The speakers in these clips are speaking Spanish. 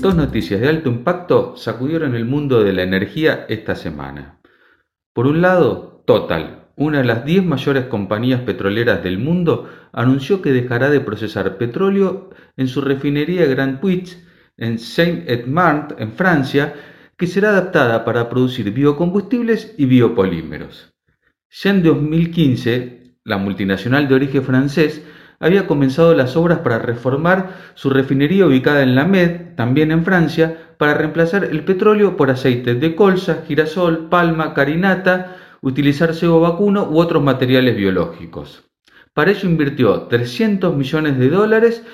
dos noticias de alto impacto sacudieron el mundo de la energía esta semana. Por un lado, Total, una de las 10 mayores compañías petroleras del mundo, anunció que dejará de procesar petróleo en su refinería Grand Puig en Saint-Edmond, en Francia, que será adaptada para producir biocombustibles y biopolímeros. Ya en 2015, la multinacional de origen francés había comenzado las obras para reformar su refinería ubicada en La Med, también en Francia, para reemplazar el petróleo por aceite de colza, girasol, palma, carinata, utilizar cebo vacuno u otros materiales biológicos. Para ello invirtió 300 millones de dólares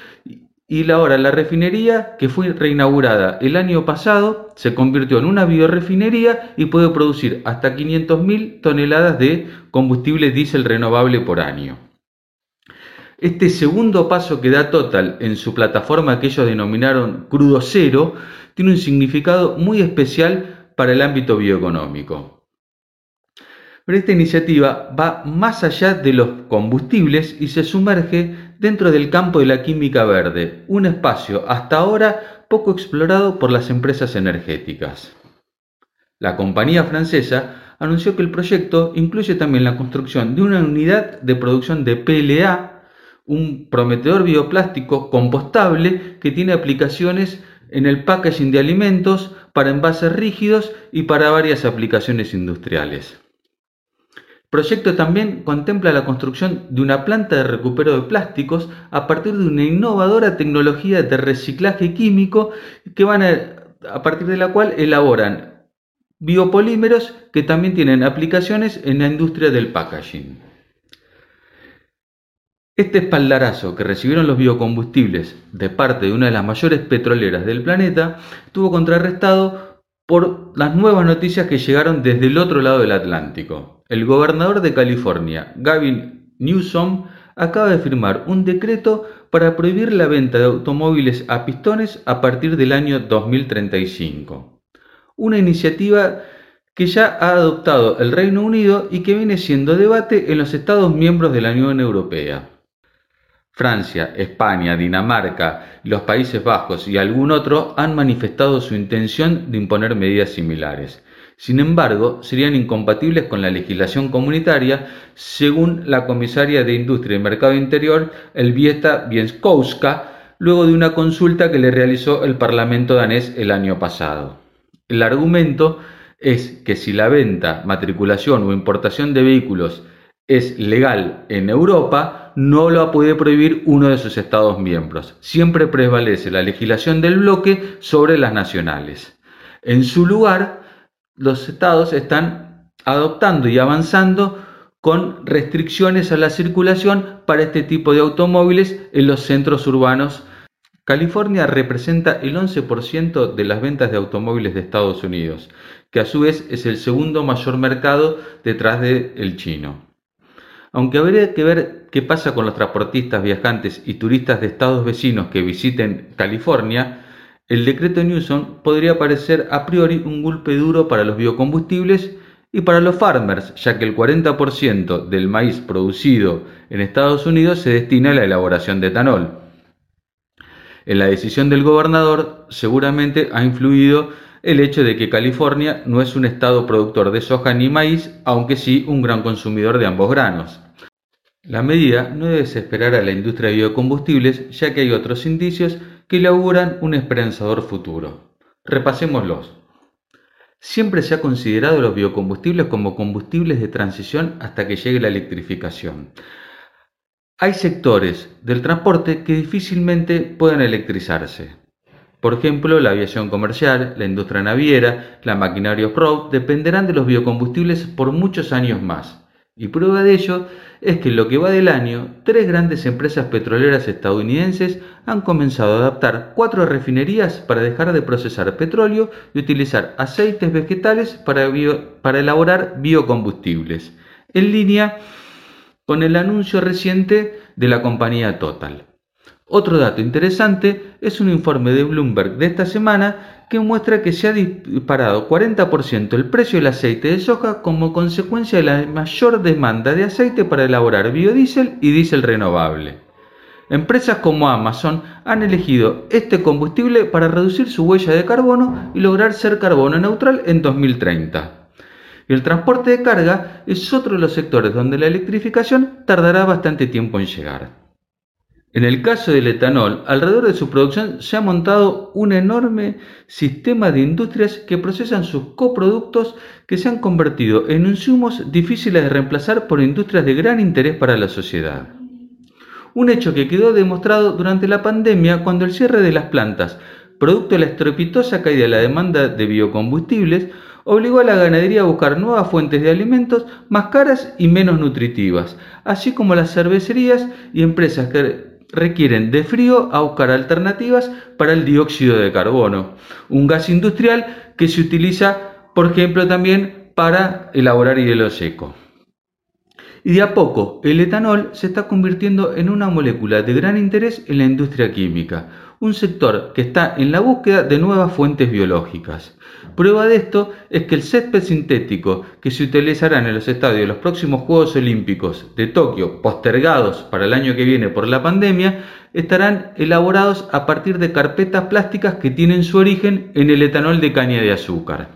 y ahora la refinería, que fue reinaugurada el año pasado, se convirtió en una biorefinería y puede producir hasta 500.000 toneladas de combustible diésel renovable por año. Este segundo paso que da Total en su plataforma que ellos denominaron crudo cero tiene un significado muy especial para el ámbito bioeconómico. Pero esta iniciativa va más allá de los combustibles y se sumerge dentro del campo de la química verde, un espacio hasta ahora poco explorado por las empresas energéticas. La compañía francesa anunció que el proyecto incluye también la construcción de una unidad de producción de PLA un prometedor bioplástico compostable que tiene aplicaciones en el packaging de alimentos, para envases rígidos y para varias aplicaciones industriales. El proyecto también contempla la construcción de una planta de recupero de plásticos a partir de una innovadora tecnología de reciclaje químico que van a partir de la cual elaboran biopolímeros que también tienen aplicaciones en la industria del packaging. Este espaldarazo que recibieron los biocombustibles de parte de una de las mayores petroleras del planeta estuvo contrarrestado por las nuevas noticias que llegaron desde el otro lado del Atlántico. El gobernador de California, Gavin Newsom, acaba de firmar un decreto para prohibir la venta de automóviles a pistones a partir del año 2035. Una iniciativa que ya ha adoptado el Reino Unido y que viene siendo debate en los Estados miembros de la Unión Europea. Francia, España, Dinamarca, los Países Bajos y algún otro han manifestado su intención de imponer medidas similares. Sin embargo, serían incompatibles con la legislación comunitaria, según la comisaria de Industria y Mercado Interior, Elvieta Bienskowska, luego de una consulta que le realizó el Parlamento danés el año pasado. El argumento es que si la venta, matriculación o importación de vehículos es legal en Europa, no lo puede prohibir uno de sus Estados miembros. Siempre prevalece la legislación del bloque sobre las nacionales. En su lugar, los Estados están adoptando y avanzando con restricciones a la circulación para este tipo de automóviles en los centros urbanos. California representa el 11% de las ventas de automóviles de Estados Unidos, que a su vez es el segundo mayor mercado detrás del chino. Aunque habría que ver qué pasa con los transportistas, viajantes y turistas de estados vecinos que visiten California, el decreto Newsom podría parecer a priori un golpe duro para los biocombustibles y para los farmers, ya que el 40% del maíz producido en Estados Unidos se destina a la elaboración de etanol. En la decisión del gobernador seguramente ha influido el hecho de que California no es un estado productor de soja ni maíz, aunque sí un gran consumidor de ambos granos. La medida no debe desesperar a la industria de biocombustibles, ya que hay otros indicios que auguran un esperanzador futuro. Repasémoslos. Siempre se ha considerado los biocombustibles como combustibles de transición hasta que llegue la electrificación. Hay sectores del transporte que difícilmente pueden electrizarse. Por ejemplo, la aviación comercial, la industria naviera, la maquinaria off-road dependerán de los biocombustibles por muchos años más. Y prueba de ello es que en lo que va del año, tres grandes empresas petroleras estadounidenses han comenzado a adaptar cuatro refinerías para dejar de procesar petróleo y utilizar aceites vegetales para, elaborar biocombustibles, en línea con el anuncio reciente de la compañía Total. Otro dato interesante es un informe de Bloomberg de esta semana que muestra que se ha disparado 40% el precio del aceite de soja como consecuencia de la mayor demanda de aceite para elaborar biodiesel y diésel renovable. Empresas como Amazon han elegido este combustible para reducir su huella de carbono y lograr ser carbono neutral en 2030. El transporte de carga es otro de los sectores donde la electrificación tardará bastante tiempo en llegar. En el caso del etanol, alrededor de su producción se ha montado un enorme sistema de industrias que procesan sus coproductos que se han convertido en insumos difíciles de reemplazar por industrias de gran interés para la sociedad. Un hecho que quedó demostrado durante la pandemia cuando el cierre de las plantas, producto de la estrepitosa caída de la demanda de biocombustibles, obligó a la ganadería a buscar nuevas fuentes de alimentos más caras y menos nutritivas, así como las cervecerías y empresas que requieren de frío a buscar alternativas para el dióxido de carbono, un gas industrial que se utiliza, por ejemplo, también para elaborar hielo seco. Y de a poco, el etanol se está convirtiendo en una molécula de gran interés en la industria química, un sector que está en la búsqueda de nuevas fuentes biológicas. Prueba de esto es que el césped sintético que se utilizará en los estadios de los próximos Juegos Olímpicos de Tokio, postergados para el año que viene por la pandemia, estarán elaborados a partir de carpetas plásticas que tienen su origen en el etanol de caña de azúcar.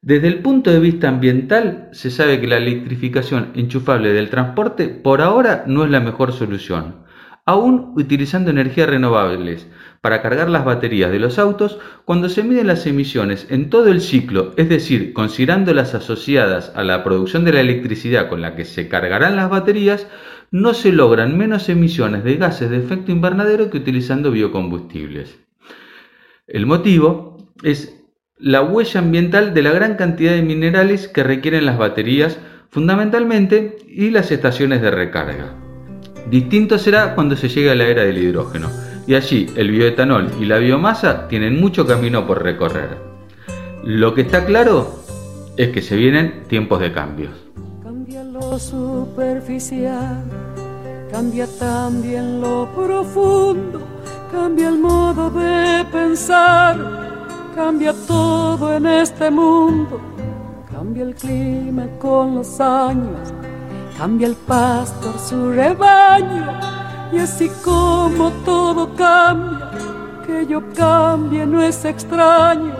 Desde el punto de vista ambiental, se sabe que la electrificación enchufable del transporte por ahora no es la mejor solución aún utilizando energías renovables para cargar las baterías de los autos, cuando se miden las emisiones en todo el ciclo, es decir, considerando las asociadas a la producción de la electricidad con la que se cargarán las baterías, no se logran menos emisiones de gases de efecto invernadero que utilizando biocombustibles. El motivo es la huella ambiental de la gran cantidad de minerales que requieren las baterías fundamentalmente y las estaciones de recarga. Distinto será cuando se llegue a la era del hidrógeno, y allí el bioetanol y la biomasa tienen mucho camino por recorrer. Lo que está claro es que se vienen tiempos de cambios. Cambia lo superficial, cambia también lo profundo, cambia el modo de pensar, cambia todo en este mundo, cambia el clima con los años Cambia el pastor su rebaño y así como todo cambia, que yo cambie no es extraño.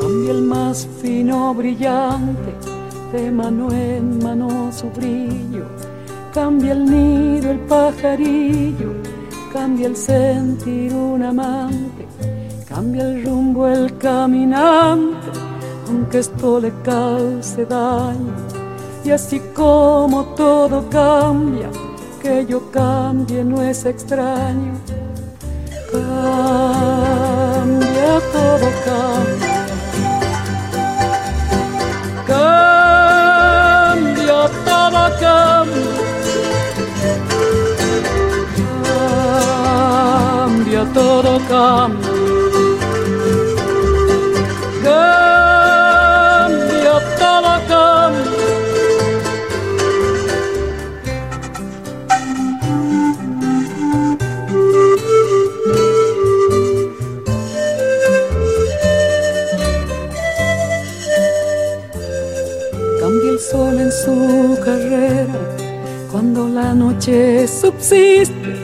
Cambia el más fino brillante, de mano en mano su brillo Cambia el nido el pajarillo, cambia el sentir un amante, cambia el rumbo el caminante, aunque esto le cause daño. Y así como todo cambia, que yo cambie no es extraño. Cambia, todo cambia. Todo cambia. Cambia, todo cambia. Cambia el sol en su carrera cuando la noche subsiste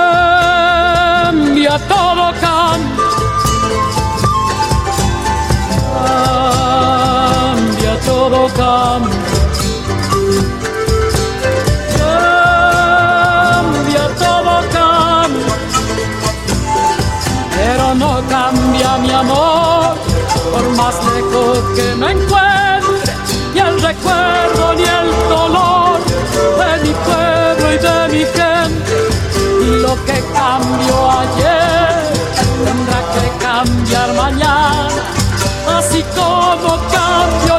a todo cambia. Cambia, todo cambia. Todo cambia. Pero no cambia mi amor, por más lejos que me encuentre, ni el recuerdo ni el dolor de mi pueblo y de mi lo que cambió ayer tendrá que cambiar mañana, así como cambió